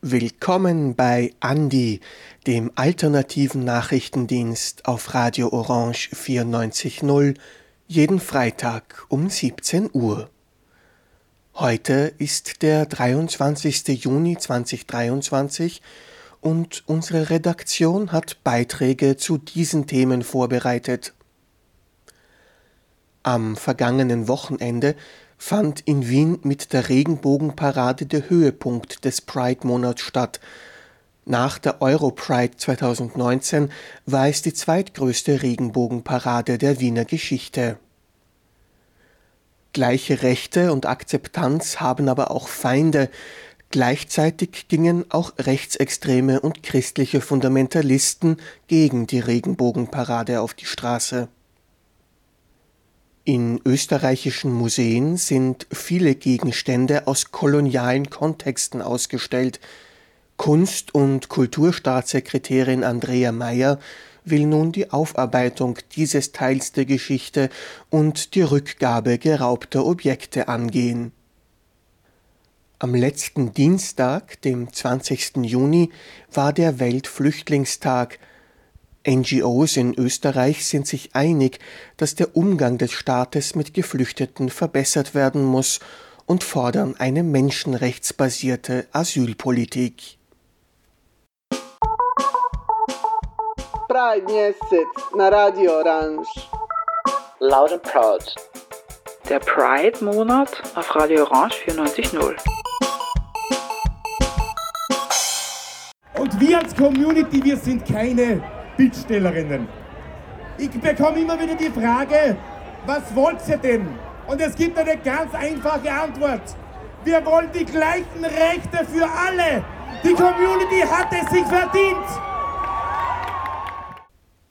Willkommen bei Andi, dem alternativen Nachrichtendienst auf Radio Orange 94.0, jeden Freitag um 17 Uhr. Heute ist der 23. Juni 2023 und unsere Redaktion hat Beiträge zu diesen Themen vorbereitet. Am vergangenen Wochenende fand in Wien mit der Regenbogenparade der Höhepunkt des Pride-Monats statt. Nach der Europride 2019 war es die zweitgrößte Regenbogenparade der Wiener Geschichte. Gleiche Rechte und Akzeptanz haben aber auch Feinde. Gleichzeitig gingen auch rechtsextreme und christliche Fundamentalisten gegen die Regenbogenparade auf die Straße. In österreichischen Museen sind viele Gegenstände aus kolonialen Kontexten ausgestellt. Kunst- und Kulturstaatssekretärin Andrea Mayer will nun die Aufarbeitung dieses Teils der Geschichte und die Rückgabe geraubter Objekte angehen. Am letzten Dienstag, dem 20. Juni, war der Weltflüchtlingstag, NGOs in Österreich sind sich einig, dass der Umgang des Staates mit Geflüchteten verbessert werden muss und fordern eine menschenrechtsbasierte Asylpolitik. Pride Mjesec na Radio Orange. Loud and Proud. Der Pride-Monat auf Radio Orange 94.0. Und wir als Community, wir sind keine Bittstellerinnen. Ich bekomme immer wieder die Frage, was wollt ihr denn? Und es gibt eine ganz einfache Antwort. Wir wollen die gleichen Rechte für alle. Die Community hat es sich verdient.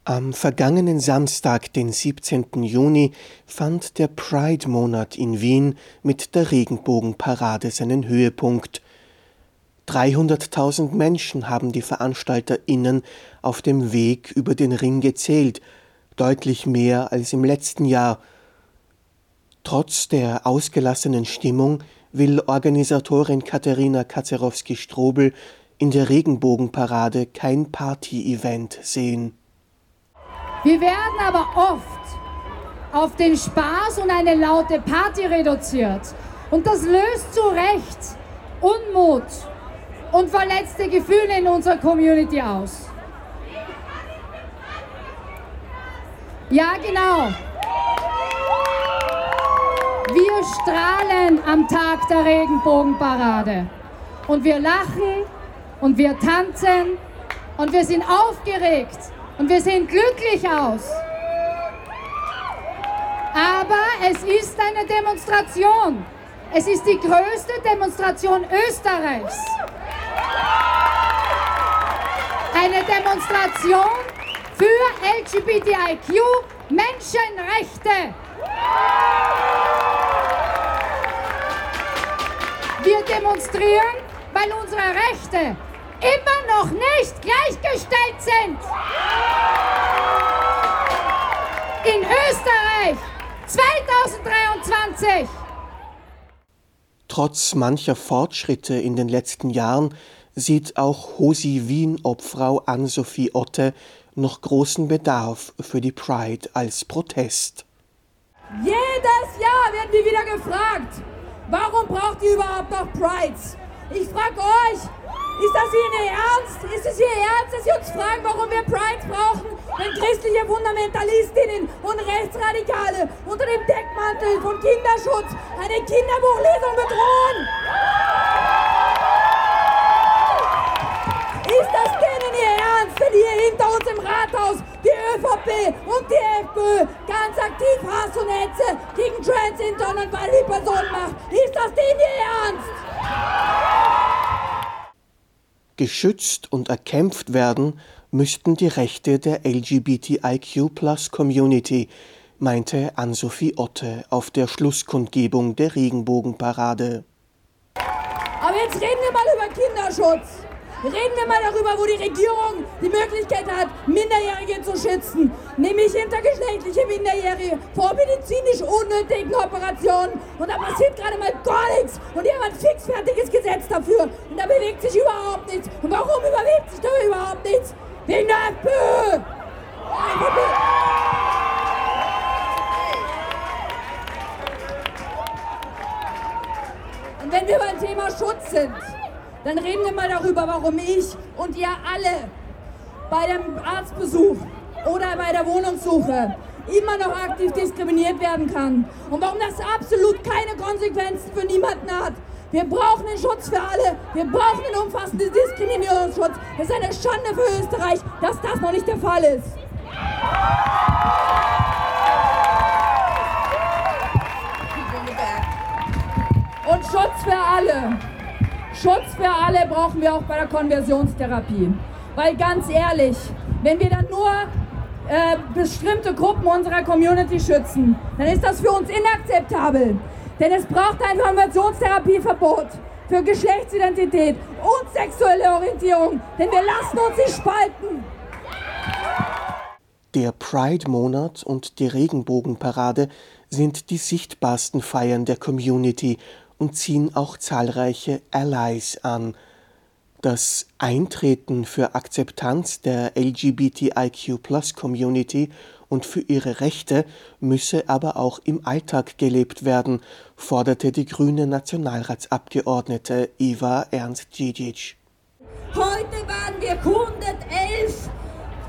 Am vergangenen Samstag, den 17. Juni, fand der Pride-Monat in Wien mit der Regenbogenparade seinen Höhepunkt. 300.000 Menschen haben die VeranstalterInnen auf dem Weg über den Ring gezählt, deutlich mehr als im letzten Jahr. Trotz der ausgelassenen Stimmung will Organisatorin Katharina Kacerowski-Strobel in der Regenbogenparade kein Party-Event sehen. Wir werden aber oft auf den Spaß und eine laute Party reduziert. Und das löst zu Recht Unmut und verletzte Gefühle in unserer Community aus. Ja, genau. Wir strahlen am Tag der Regenbogenparade. Und wir lachen und wir tanzen und wir sind aufgeregt und wir sehen glücklich aus. Aber es ist eine Demonstration. Es ist die größte Demonstration Österreichs. Eine Demonstration für LGBTIQ Menschenrechte. Wir demonstrieren, weil unsere Rechte immer noch nicht gleichgestellt sind. In Österreich 2023. Trotz mancher Fortschritte in den letzten Jahren sieht auch Hosi Wien-Obfrau Ann-Sophie Otte noch großen Bedarf für die Pride als Protest. Jedes Jahr werden wir wieder gefragt, warum braucht ihr überhaupt noch Prides? Ich frage euch, ist das Ihnen ernst? Ist es Ihr Ernst, dass Sie uns fragen, warum wir Prides brauchen, wenn christliche Fundamentalistinnen und Rechtsradikale unter dem Deckmantel von Kinderschutz eine Kinderbuchlesung bedrohen? Ist das denen Ihr Ernst, wenn hier hinter uns im Rathaus die ÖVP und die FPÖ ganz aktiv Hass und Hetze gegen Trans, Inter und Personen macht? Ist das denen Ihr Ernst? Geschützt und erkämpft werden müssten die Rechte der LGBTIQ-Plus-Community, meinte Ann-Sophie Otte auf der Schlusskundgebung der Regenbogenparade. Aber jetzt reden wir mal über Kinderschutz. Reden wir mal darüber, wo die Regierung die Möglichkeit hat, Minderjährige zu schützen, nämlich intergeschlechtliche Minderjährige vor medizinisch unnötigen Operationen. Und da passiert gerade mal gar nichts. Und die haben ein fixfertiges Gesetz dafür. Und da bewegt sich überhaupt nichts. Und warum bewegt sich da überhaupt nichts? Wegen der FPÖ! Und wenn wir beim Thema Schutz sind, dann reden wir mal darüber, warum ich und ihr alle bei dem Arztbesuch oder bei der Wohnungssuche immer noch aktiv diskriminiert werden kann und warum das absolut keine Konsequenzen für niemanden hat. Wir brauchen den Schutz für alle. Wir brauchen den umfassenden Diskriminierungsschutz. Es ist eine Schande für Österreich, dass das noch nicht der Fall ist. Und Schutz für alle. Schutz für alle brauchen wir auch bei der Konversionstherapie. Weil ganz ehrlich, wenn wir dann nur äh, bestimmte Gruppen unserer Community schützen, dann ist das für uns inakzeptabel. Denn es braucht ein Konversionstherapieverbot für Geschlechtsidentität und sexuelle Orientierung, denn wir lassen uns nicht spalten. Der Pride-Monat und die Regenbogenparade sind die sichtbarsten Feiern der Community und ziehen auch zahlreiche Allies an. Das Eintreten für Akzeptanz der LGBTIQ-Plus-Community und für ihre Rechte müsse aber auch im Alltag gelebt werden, forderte die grüne Nationalratsabgeordnete Eva Ernst-Dzidzic. Heute waren wir 111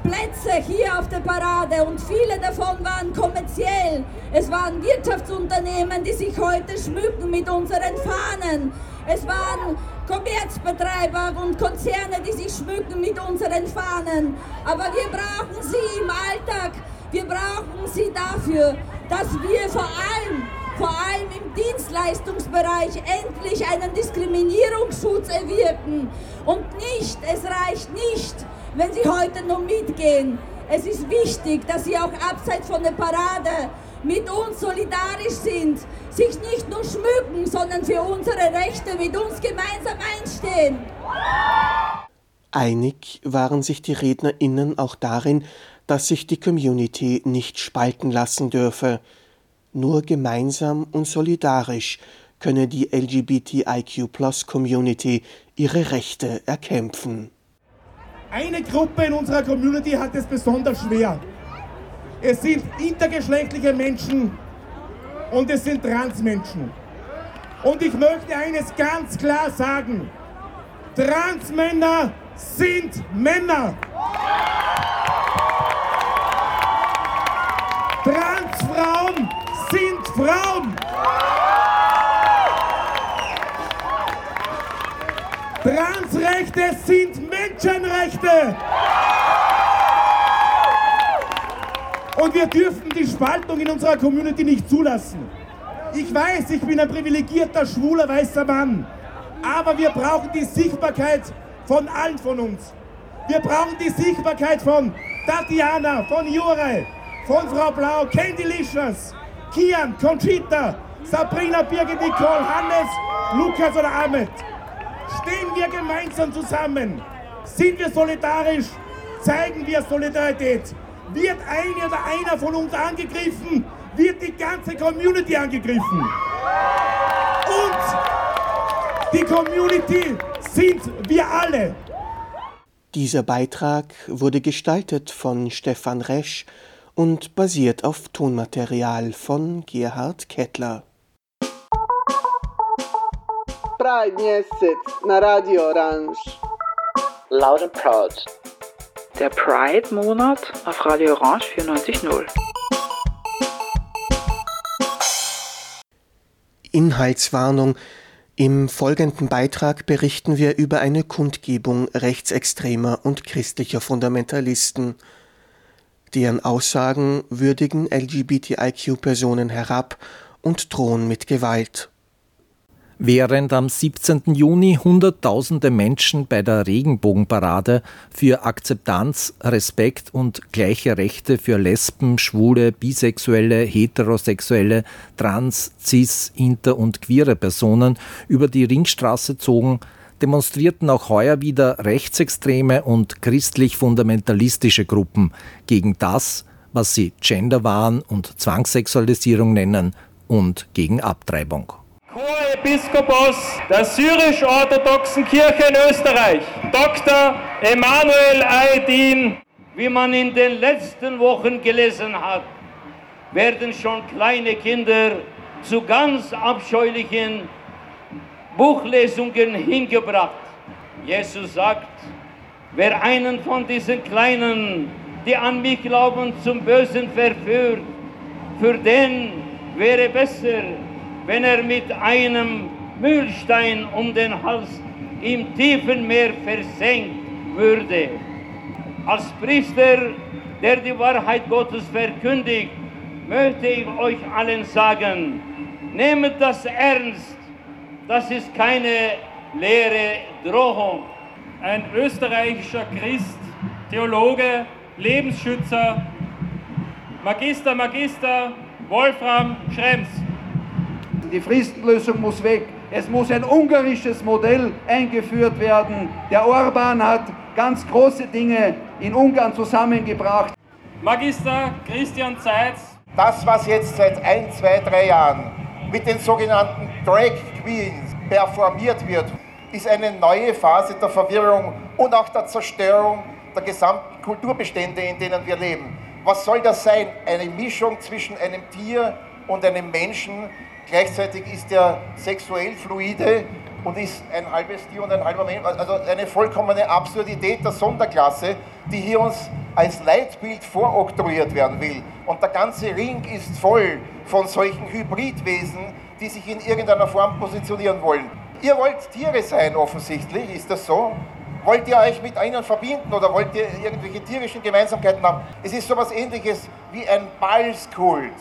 Plätze hier auf der Parade und viele davon waren kommerziell. Es waren Wirtschaftsunternehmen, die sich heute schmücken mit unseren Fahnen. Es waren Kommerzbetreiber und Konzerne, die sich schmücken mit unseren Fahnen. Aber wir brauchen sie im Alltag. Wir brauchen sie dafür, dass wir vor allem vor allem im Dienstleistungsbereich endlich einen Diskriminierungsschutz erwirken. Und nicht, es reicht nicht, wenn Sie heute nur mitgehen. Es ist wichtig, dass Sie auch abseits von der Parade mit uns solidarisch sind, sich nicht nur schmücken, sondern für unsere Rechte mit uns gemeinsam einstehen. Einig waren sich die RednerInnen auch darin, dass sich die Community nicht spalten lassen dürfe. Nur gemeinsam und solidarisch könne die LGBTIQ-Plus-Community ihre Rechte erkämpfen. Eine Gruppe in unserer Community hat es besonders schwer. Es sind intergeschlechtliche Menschen und es sind Transmenschen. Und ich möchte eines ganz klar sagen. Transmänner sind Männer. Transfrauen sind Frauen. Transrechte sind Menschenrechte. Und wir dürfen die Spaltung in unserer Community nicht zulassen. Ich weiß, ich bin ein privilegierter, schwuler, weißer Mann. Aber wir brauchen die Sichtbarkeit von allen von uns. Wir brauchen die Sichtbarkeit von Tatjana, von Jure, von Frau Blau, Candy Licious, Kian, Conchita, Sabrina, Birgit, Nicole, Hannes, Lukas oder Ahmed. Stehen wir gemeinsam zusammen. Sind wir solidarisch? Zeigen wir Solidarität. Wird eine oder einer von uns angegriffen, wird die ganze Community angegriffen. Und die Community sind wir alle. Dieser Beitrag wurde gestaltet von Stefan Resch und basiert auf Tonmaterial von Gerhard Kettler. Pride Mjesec na Radio Orange. Loud and Proud. Der Pride-Monat auf Radio Orange 94.0. Inhaltswarnung im folgenden Beitrag berichten wir über eine Kundgebung rechtsextremer und christlicher Fundamentalisten. Deren Aussagen würdigen LGBTIQ-Personen herab und drohen mit Gewalt. Während am 17. Juni Hunderttausende Menschen bei der Regenbogenparade für Akzeptanz, Respekt und gleiche Rechte für Lesben, Schwule, Bisexuelle, Heterosexuelle, Trans, Cis, Inter und queere Personen über die Ringstraße zogen, demonstrierten auch heuer wieder rechtsextreme und christlich-fundamentalistische Gruppen gegen das, was sie Genderwahn und Zwangssexualisierung nennen, und gegen Abtreibung. Chorepiskopos der syrisch-orthodoxen Kirche in Österreich, Dr. Emanuel Aydin. Wie man in den letzten Wochen gelesen hat, werden schon kleine Kinder zu ganz abscheulichen Buchlesungen hingebracht. Jesus sagt, wer einen von diesen Kleinen, die an mich glauben, zum Bösen verführt, für den wäre besser, wenn er mit einem Mühlstein um den Hals im tiefen Meer versenkt würde. Als Priester, der die Wahrheit Gottes verkündigt, möchte ich euch allen sagen, nehmt das ernst, das ist keine leere Drohung. Ein österreichischer Christ, Theologe, Lebensschützer, Magister, Magister, Wolfram Schrems. Die Fristenlösung muss weg. Es muss ein ungarisches Modell eingeführt werden. Der Orban hat ganz große Dinge in Ungarn zusammengebracht. Magister Christian Zeitz. Das, was jetzt seit ein, zwei, drei Jahren mit den sogenannten Drag Queens performiert wird, ist eine neue Phase der Verwirrung und auch der Zerstörung der gesamten Kulturbestände, in denen wir leben. Was soll das sein? Eine Mischung zwischen einem Tier und einem Menschen. Gleichzeitig ist er sexuell fluide und ist ein halbes Tier und ein halber Mensch. Also eine vollkommene Absurdität der Sonderklasse, die hier uns als Leitbild voroktroyiert werden will. Und der ganze Ring ist voll von solchen Hybridwesen, die sich in irgendeiner Form positionieren wollen. Ihr wollt Tiere sein, offensichtlich, ist das so? Wollt ihr euch mit ihnen verbinden oder wollt ihr irgendwelche tierischen Gemeinsamkeiten haben? Es ist so etwas ähnliches wie ein Balskult,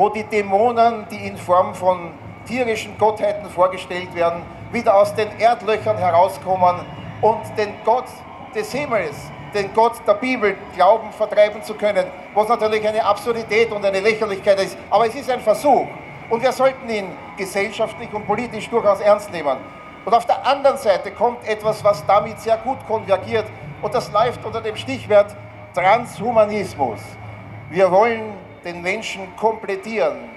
wo die Dämonen, die in Form von tierischen Gottheiten vorgestellt werden, wieder aus den Erdlöchern herauskommen und den Gott des Himmels, den Gott der Bibel glauben, vertreiben zu können, was natürlich eine Absurdität und eine Lächerlichkeit ist. Aber es ist ein Versuch und wir sollten ihn gesellschaftlich und politisch durchaus ernst nehmen. Und auf der anderen Seite kommt etwas, was damit sehr gut konvergiert. Und das läuft unter dem Stichwort Transhumanismus. Wir wollen den Menschen komplettieren,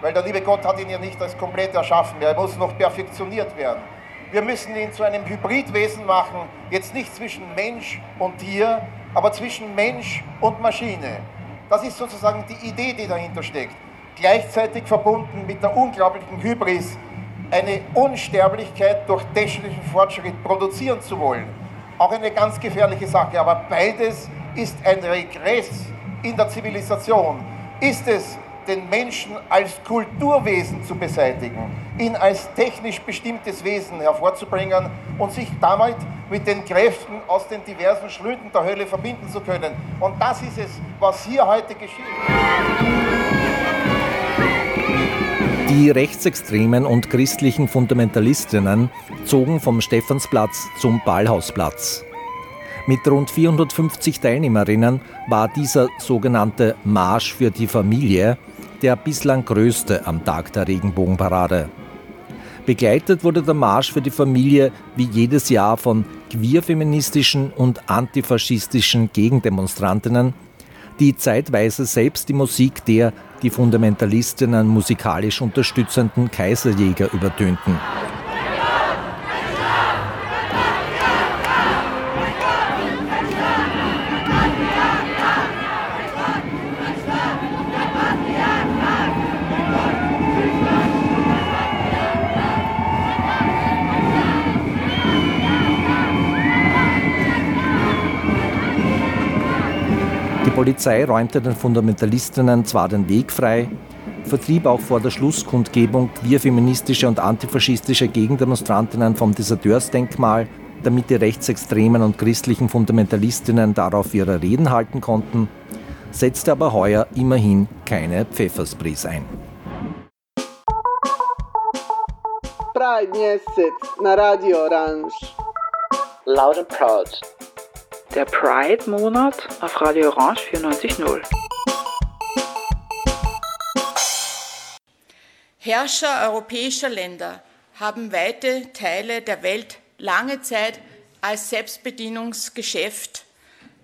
weil der liebe Gott hat ihn ja nicht als komplett erschaffen. Er muss noch perfektioniert werden. Wir müssen ihn zu einem Hybridwesen machen, jetzt nicht zwischen Mensch und Tier, aber zwischen Mensch und Maschine. Das ist sozusagen die Idee, die dahinter steckt. Gleichzeitig verbunden mit der unglaublichen Hybris, eine Unsterblichkeit durch technischen Fortschritt produzieren zu wollen. Auch eine ganz gefährliche Sache. Aber beides ist ein Regress in der Zivilisation. Ist es, den Menschen als Kulturwesen zu beseitigen, ihn als technisch bestimmtes Wesen hervorzubringen und sich damit mit den Kräften aus den diversen Schlünden der Hölle verbinden zu können. Und das ist es, was hier heute geschieht. Die rechtsextremen und christlichen Fundamentalistinnen zogen vom Stephansplatz zum Ballhausplatz. Mit rund 450 Teilnehmerinnen war dieser sogenannte Marsch für die Familie der bislang größte am Tag der Regenbogenparade. Begleitet wurde der Marsch für die Familie wie jedes Jahr von queerfeministischen und antifaschistischen Gegendemonstrantinnen, die zeitweise selbst die Musik der die Fundamentalistinnen musikalisch unterstützenden Kaiserjäger übertönten. Polizei räumte den Fundamentalistinnen zwar den Weg frei, vertrieb auch vor der Schlusskundgebung queer-feministische und antifaschistische Gegendemonstrantinnen vom Deserteursdenkmal, damit die rechtsextremen und christlichen Fundamentalistinnen darauf ihre Reden halten konnten, setzte aber heuer immerhin keine Pfeffersprays ein. Pride Mjesec na Radio Orange. Loud and proud. Der Pride-Monat auf Radio Orange 94.0. Herrscher europäischer Länder haben weite Teile der Welt lange Zeit als Selbstbedienungsgeschäft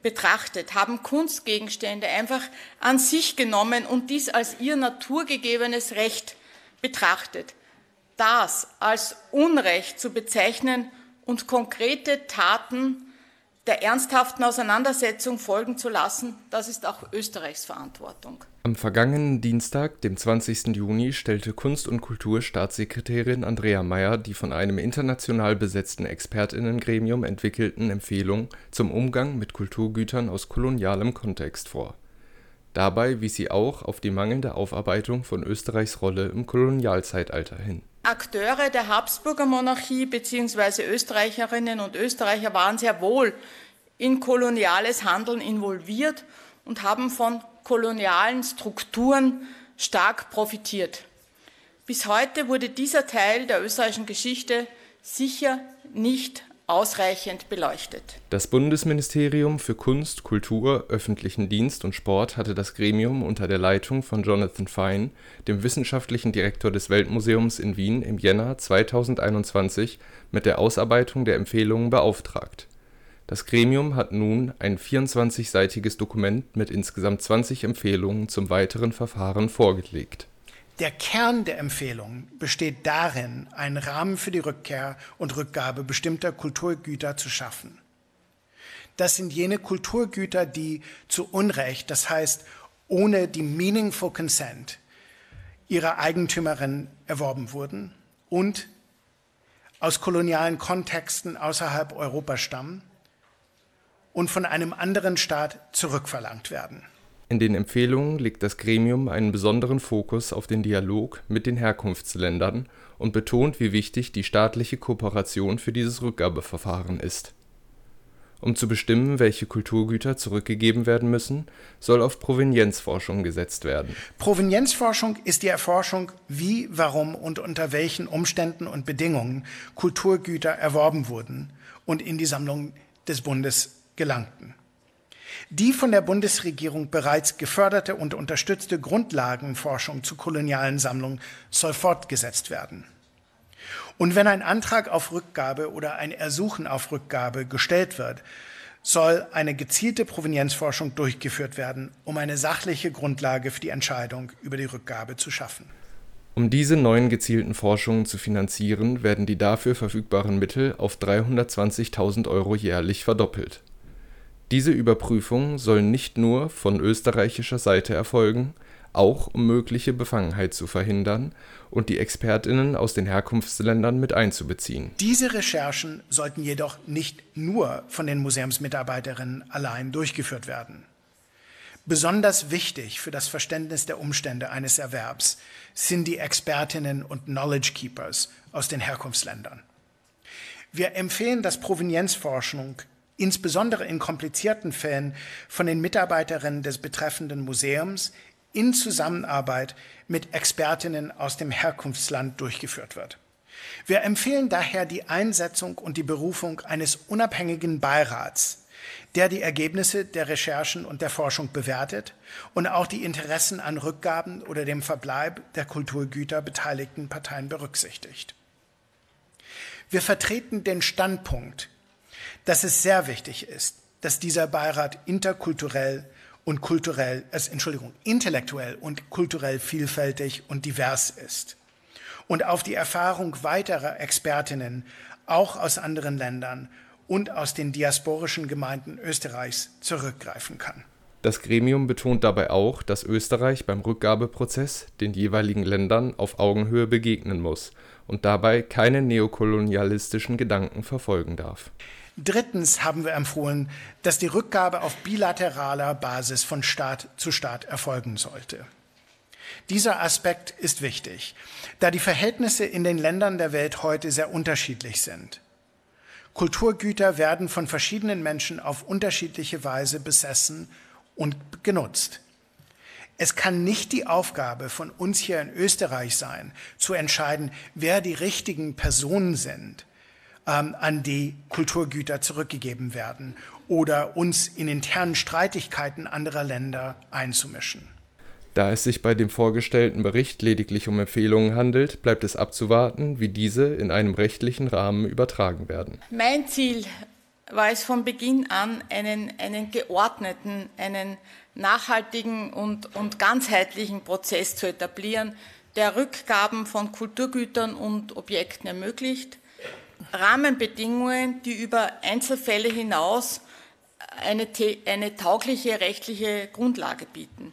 betrachtet, haben Kunstgegenstände einfach an sich genommen und dies als ihr naturgegebenes Recht betrachtet. Das als Unrecht zu bezeichnen und konkrete Taten der ernsthaften Auseinandersetzung folgen zu lassen, das ist auch Österreichs Verantwortung. Am vergangenen Dienstag, dem 20. Juni, stellte Kunst- und Kulturstaatssekretärin Andrea Mayer die von einem international besetzten Expertinnengremium entwickelten Empfehlungen zum Umgang mit Kulturgütern aus kolonialem Kontext vor. Dabei wies sie auch auf die mangelnde Aufarbeitung von Österreichs Rolle im Kolonialzeitalter hin. Akteure der Habsburger Monarchie bzw. Österreicherinnen und Österreicher waren sehr wohl in koloniales Handeln involviert und haben von kolonialen Strukturen stark profitiert. Bis heute wurde dieser Teil der österreichischen Geschichte sicher nicht ausreichend beleuchtet. Das Bundesministerium für Kunst, Kultur, öffentlichen Dienst und Sport hatte das Gremium unter der Leitung von Jonathan Fine, dem wissenschaftlichen Direktor des Weltmuseums in Wien, im Jänner 2021 mit der Ausarbeitung der Empfehlungen beauftragt. Das Gremium hat nun ein 24-seitiges Dokument mit insgesamt 20 Empfehlungen zum weiteren Verfahren vorgelegt der Kern der Empfehlung besteht darin, einen Rahmen für die Rückkehr und Rückgabe bestimmter Kulturgüter zu schaffen. Das sind jene Kulturgüter, die zu Unrecht, das heißt ohne die meaningful consent ihrer Eigentümerin erworben wurden und aus kolonialen Kontexten außerhalb Europas stammen und von einem anderen Staat zurückverlangt werden. In den Empfehlungen legt das Gremium einen besonderen Fokus auf den Dialog mit den Herkunftsländern und betont, wie wichtig die staatliche Kooperation für dieses Rückgabeverfahren ist. Um zu bestimmen, welche Kulturgüter zurückgegeben werden müssen, soll auf Provenienzforschung gesetzt werden. Provenienzforschung ist die Erforschung, wie, warum und unter welchen Umständen und Bedingungen Kulturgüter erworben wurden und in die Sammlung des Bundes gelangten. Die von der Bundesregierung bereits geförderte und unterstützte Grundlagenforschung zu kolonialen Sammlungen soll fortgesetzt werden. Und wenn ein Antrag auf Rückgabe oder ein Ersuchen auf Rückgabe gestellt wird, soll eine gezielte Provenienzforschung durchgeführt werden, um eine sachliche Grundlage für die Entscheidung über die Rückgabe zu schaffen. Um diese neuen gezielten Forschungen zu finanzieren, werden die dafür verfügbaren Mittel auf 320.000 Euro jährlich verdoppelt. Diese Überprüfungen sollen nicht nur von österreichischer Seite erfolgen, auch um mögliche Befangenheit zu verhindern und die Expertinnen aus den Herkunftsländern mit einzubeziehen. Diese Recherchen sollten jedoch nicht nur von den Museumsmitarbeiterinnen allein durchgeführt werden. Besonders wichtig für das Verständnis der Umstände eines Erwerbs sind die Expertinnen und Knowledge Keepers aus den Herkunftsländern. Wir empfehlen, dass Provenienzforschung insbesondere in komplizierten Fällen von den Mitarbeiterinnen des betreffenden Museums in Zusammenarbeit mit Expertinnen aus dem Herkunftsland durchgeführt wird. Wir empfehlen daher die Einsetzung und die Berufung eines unabhängigen Beirats, der die Ergebnisse der Recherchen und der Forschung bewertet und auch die Interessen an Rückgaben oder dem Verbleib der Kulturgüter beteiligten Parteien berücksichtigt. Wir vertreten den Standpunkt, dass es sehr wichtig ist, dass dieser Beirat interkulturell und kulturell, also, Entschuldigung, intellektuell und kulturell vielfältig und divers ist und auf die Erfahrung weiterer Expertinnen auch aus anderen Ländern und aus den diasporischen Gemeinden Österreichs zurückgreifen kann. Das Gremium betont dabei auch, dass Österreich beim Rückgabeprozess den jeweiligen Ländern auf Augenhöhe begegnen muss und dabei keine neokolonialistischen Gedanken verfolgen darf. Drittens haben wir empfohlen, dass die Rückgabe auf bilateraler Basis von Staat zu Staat erfolgen sollte. Dieser Aspekt ist wichtig, da die Verhältnisse in den Ländern der Welt heute sehr unterschiedlich sind. Kulturgüter werden von verschiedenen Menschen auf unterschiedliche Weise besessen und genutzt. Es kann nicht die Aufgabe von uns hier in Österreich sein, zu entscheiden, wer die richtigen Personen sind, ähm, an die Kulturgüter zurückgegeben werden oder uns in internen Streitigkeiten anderer Länder einzumischen. Da es sich bei dem vorgestellten Bericht lediglich um Empfehlungen handelt, bleibt es abzuwarten, wie diese in einem rechtlichen Rahmen übertragen werden. Mein Ziel war es von Beginn an, einen, einen geordneten, einen nachhaltigen und, und ganzheitlichen Prozess zu etablieren, der Rückgaben von Kulturgütern und Objekten ermöglicht, Rahmenbedingungen, die über Einzelfälle hinaus eine, eine taugliche rechtliche Grundlage bieten.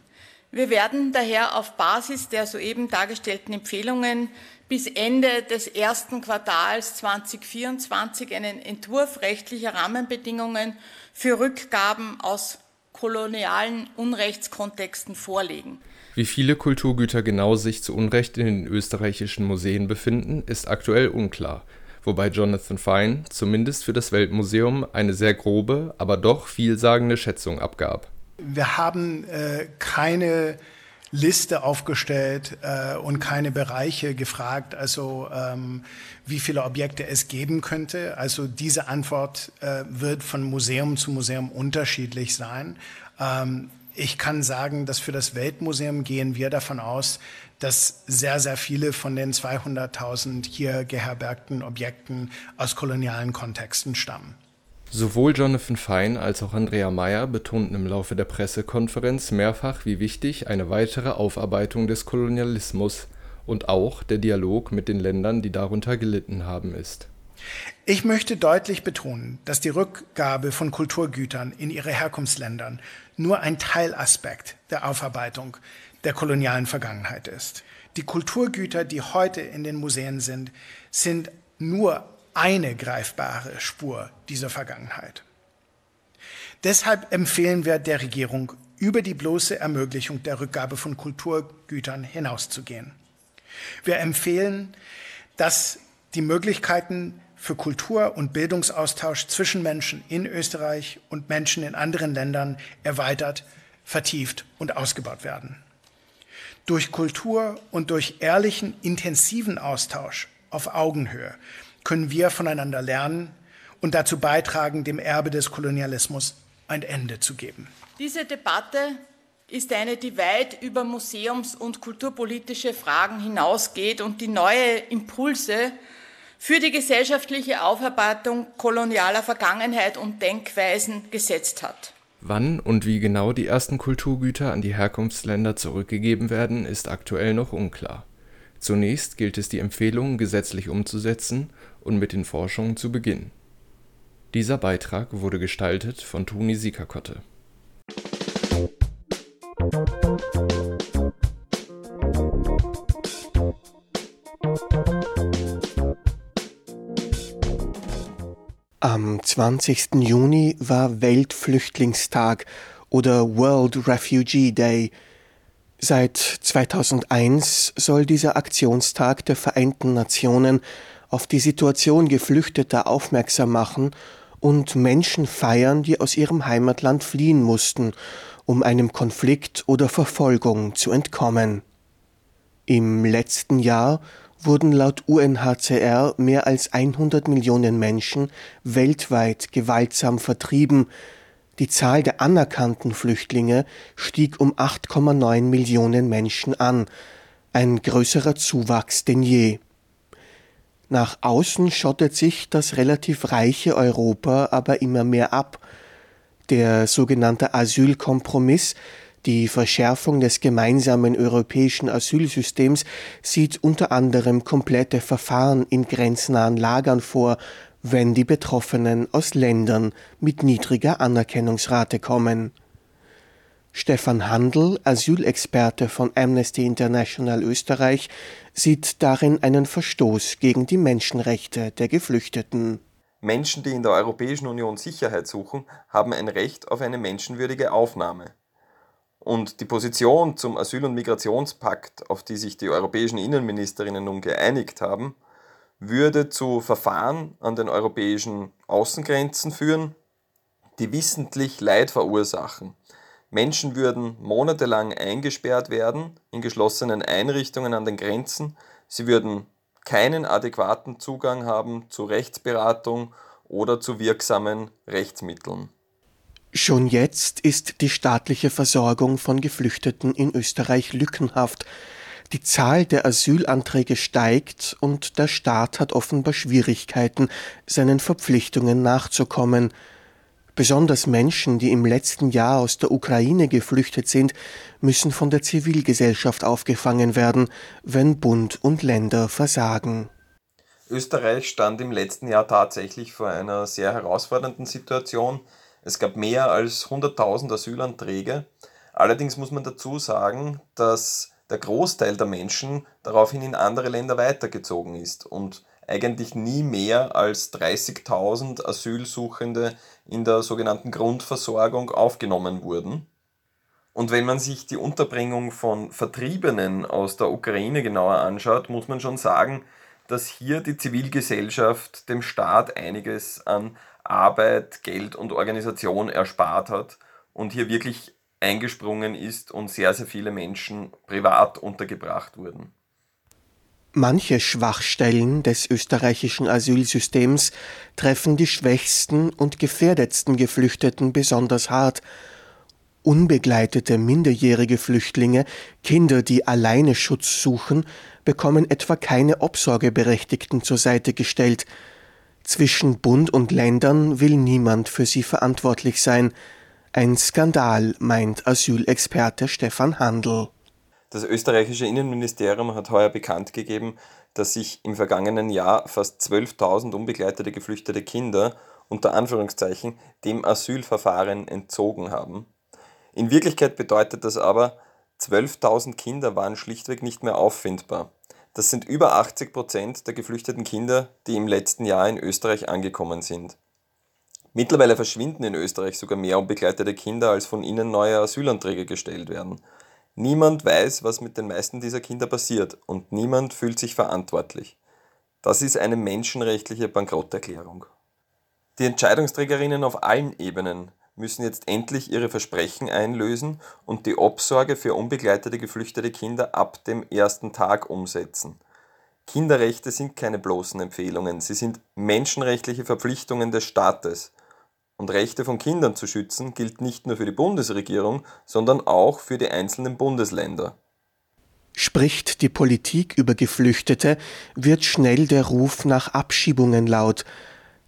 Wir werden daher auf Basis der soeben dargestellten Empfehlungen bis Ende des ersten Quartals 2024 einen Entwurf rechtlicher Rahmenbedingungen für Rückgaben aus kolonialen Unrechtskontexten vorlegen. Wie viele Kulturgüter genau sich zu Unrecht in den österreichischen Museen befinden, ist aktuell unklar, wobei Jonathan Fine zumindest für das Weltmuseum eine sehr grobe, aber doch vielsagende Schätzung abgab. Wir haben äh, keine Liste aufgestellt äh, und keine Bereiche gefragt, also ähm, wie viele Objekte es geben könnte. Also diese Antwort äh, wird von Museum zu Museum unterschiedlich sein. Ähm, ich kann sagen, dass für das Weltmuseum gehen wir davon aus, dass sehr, sehr viele von den 200.000 hier geherbergten Objekten aus kolonialen Kontexten stammen. Sowohl Jonathan Fine als auch Andrea Meyer betonten im Laufe der Pressekonferenz mehrfach, wie wichtig eine weitere Aufarbeitung des Kolonialismus und auch der Dialog mit den Ländern, die darunter gelitten haben, ist. Ich möchte deutlich betonen, dass die Rückgabe von Kulturgütern in ihre Herkunftsländern nur ein Teilaspekt der Aufarbeitung der kolonialen Vergangenheit ist. Die Kulturgüter, die heute in den Museen sind, sind nur eine greifbare Spur dieser Vergangenheit. Deshalb empfehlen wir der Regierung, über die bloße Ermöglichung der Rückgabe von Kulturgütern hinauszugehen. Wir empfehlen, dass die Möglichkeiten für Kultur- und Bildungsaustausch zwischen Menschen in Österreich und Menschen in anderen Ländern erweitert, vertieft und ausgebaut werden. Durch Kultur und durch ehrlichen, intensiven Austausch auf Augenhöhe können wir voneinander lernen und dazu beitragen, dem Erbe des Kolonialismus ein Ende zu geben. Diese Debatte ist eine, die weit über museums- und kulturpolitische Fragen hinausgeht und die neue Impulse für die gesellschaftliche Aufarbeitung kolonialer Vergangenheit und Denkweisen gesetzt hat. Wann und wie genau die ersten Kulturgüter an die Herkunftsländer zurückgegeben werden, ist aktuell noch unklar. Zunächst gilt es die Empfehlungen gesetzlich umzusetzen und mit den Forschungen zu beginnen. Dieser Beitrag wurde gestaltet von Toni Siekerkotte. Am 20. Juni war Weltflüchtlingstag oder World Refugee Day. Seit 2001 soll dieser Aktionstag der Vereinten Nationen auf die Situation Geflüchteter aufmerksam machen und Menschen feiern, die aus ihrem Heimatland fliehen mussten, um einem Konflikt oder Verfolgung zu entkommen. Im letzten Jahr wurden laut UNHCR mehr als 100 Millionen Menschen weltweit gewaltsam vertrieben. Die Zahl der anerkannten Flüchtlinge stieg um 8,9 Millionen Menschen an, ein größerer Zuwachs denn je. Nach außen schottet sich das relativ reiche Europa aber immer mehr ab. Der sogenannte Asylkompromiss, die Verschärfung des gemeinsamen europäischen Asylsystems sieht unter anderem komplette Verfahren in grenznahen Lagern vor, wenn die Betroffenen aus Ländern mit niedriger Anerkennungsrate kommen. Stefan Handel, Asylexperte von Amnesty International Österreich, sieht darin einen Verstoß gegen die Menschenrechte der Geflüchteten. Menschen, die in der Europäischen Union Sicherheit suchen, haben ein Recht auf eine menschenwürdige Aufnahme. Und die Position zum Asyl- und Migrationspakt, auf die sich die europäischen Innenministerinnen nun geeinigt haben, würde zu Verfahren an den europäischen Außengrenzen führen, die wissentlich Leid verursachen Menschen würden monatelang eingesperrt werden in geschlossenen Einrichtungen an den Grenzen, sie würden keinen adäquaten Zugang haben zu Rechtsberatung oder zu wirksamen Rechtsmitteln. Schon jetzt ist die staatliche Versorgung von Geflüchteten in Österreich lückenhaft. Die Zahl der Asylanträge steigt und der Staat hat offenbar Schwierigkeiten, seinen Verpflichtungen nachzukommen. Besonders Menschen, die im letzten Jahr aus der Ukraine geflüchtet sind, müssen von der Zivilgesellschaft aufgefangen werden, wenn Bund und Länder versagen. Österreich stand im letzten Jahr tatsächlich vor einer sehr herausfordernden Situation. Es gab mehr als 100.000 Asylanträge. Allerdings muss man dazu sagen, dass der Großteil der Menschen daraufhin in andere Länder weitergezogen ist und eigentlich nie mehr als 30.000 Asylsuchende in der sogenannten Grundversorgung aufgenommen wurden. Und wenn man sich die Unterbringung von Vertriebenen aus der Ukraine genauer anschaut, muss man schon sagen, dass hier die Zivilgesellschaft dem Staat einiges an Arbeit, Geld und Organisation erspart hat und hier wirklich eingesprungen ist und sehr, sehr viele Menschen privat untergebracht wurden. Manche Schwachstellen des österreichischen Asylsystems treffen die schwächsten und gefährdetsten Geflüchteten besonders hart. Unbegleitete minderjährige Flüchtlinge, Kinder, die alleine Schutz suchen, bekommen etwa keine Obsorgeberechtigten zur Seite gestellt. Zwischen Bund und Ländern will niemand für sie verantwortlich sein. Ein Skandal, meint Asylexperte Stefan Handel. Das österreichische Innenministerium hat heuer bekannt gegeben, dass sich im vergangenen Jahr fast 12.000 unbegleitete geflüchtete Kinder unter Anführungszeichen dem Asylverfahren entzogen haben. In Wirklichkeit bedeutet das aber, 12.000 Kinder waren schlichtweg nicht mehr auffindbar. Das sind über 80 Prozent der geflüchteten Kinder, die im letzten Jahr in Österreich angekommen sind. Mittlerweile verschwinden in Österreich sogar mehr unbegleitete Kinder, als von ihnen neue Asylanträge gestellt werden. Niemand weiß, was mit den meisten dieser Kinder passiert und niemand fühlt sich verantwortlich. Das ist eine menschenrechtliche Bankrotterklärung. Die Entscheidungsträgerinnen auf allen Ebenen müssen jetzt endlich ihre Versprechen einlösen und die Obsorge für unbegleitete geflüchtete Kinder ab dem ersten Tag umsetzen. Kinderrechte sind keine bloßen Empfehlungen, sie sind menschenrechtliche Verpflichtungen des Staates. Und Rechte von Kindern zu schützen gilt nicht nur für die Bundesregierung, sondern auch für die einzelnen Bundesländer. Spricht die Politik über Geflüchtete, wird schnell der Ruf nach Abschiebungen laut.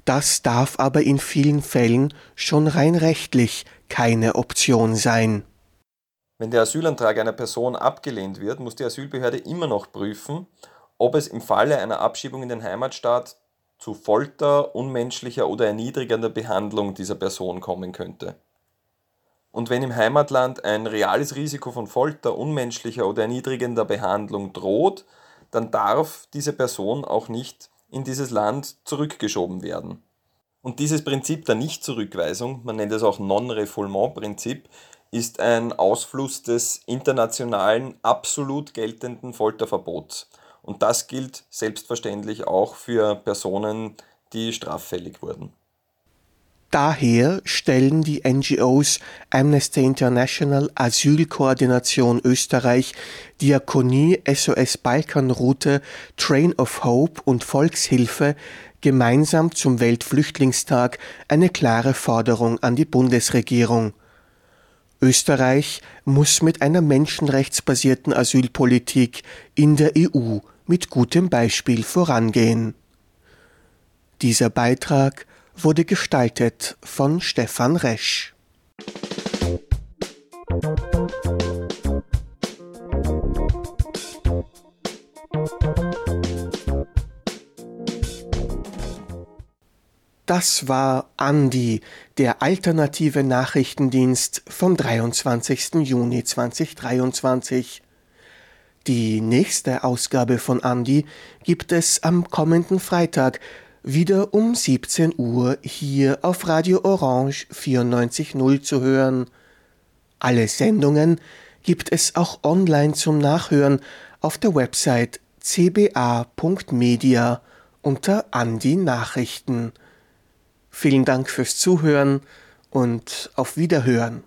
Das darf aber in vielen Fällen schon rein rechtlich keine Option sein. Wenn der Asylantrag einer Person abgelehnt wird, muss die Asylbehörde immer noch prüfen, ob es im Falle einer Abschiebung in den Heimatstaat zu Folter, unmenschlicher oder erniedrigender Behandlung dieser Person kommen könnte. Und wenn im Heimatland ein reales Risiko von Folter, unmenschlicher oder erniedrigender Behandlung droht, dann darf diese Person auch nicht in dieses Land zurückgeschoben werden. Und dieses Prinzip der Nichtzurückweisung, man nennt es auch Non-Refoulement-Prinzip, ist ein Ausfluss des internationalen absolut geltenden Folterverbots. Und das gilt selbstverständlich auch für Personen, die straffällig wurden. Daher stellen die NGOs Amnesty International, Asylkoordination Österreich, Diakonie, SOS Balkanroute, Train of Hope und Volkshilfe gemeinsam zum Weltflüchtlingstag eine klare Forderung an die Bundesregierung. Österreich muss mit einer menschenrechtsbasierten Asylpolitik in der EU mit gutem Beispiel vorangehen. Dieser Beitrag wurde gestaltet von Stefan Resch. Das war Andi, der alternative Nachrichtendienst vom 23. Juni 2023. Die nächste Ausgabe von Andi gibt es am kommenden Freitag wieder um 17 Uhr hier auf Radio Orange 94.0 zu hören. Alle Sendungen gibt es auch online zum Nachhören auf der Website cba.media unter Andi Nachrichten. Vielen Dank fürs Zuhören und auf Wiederhören.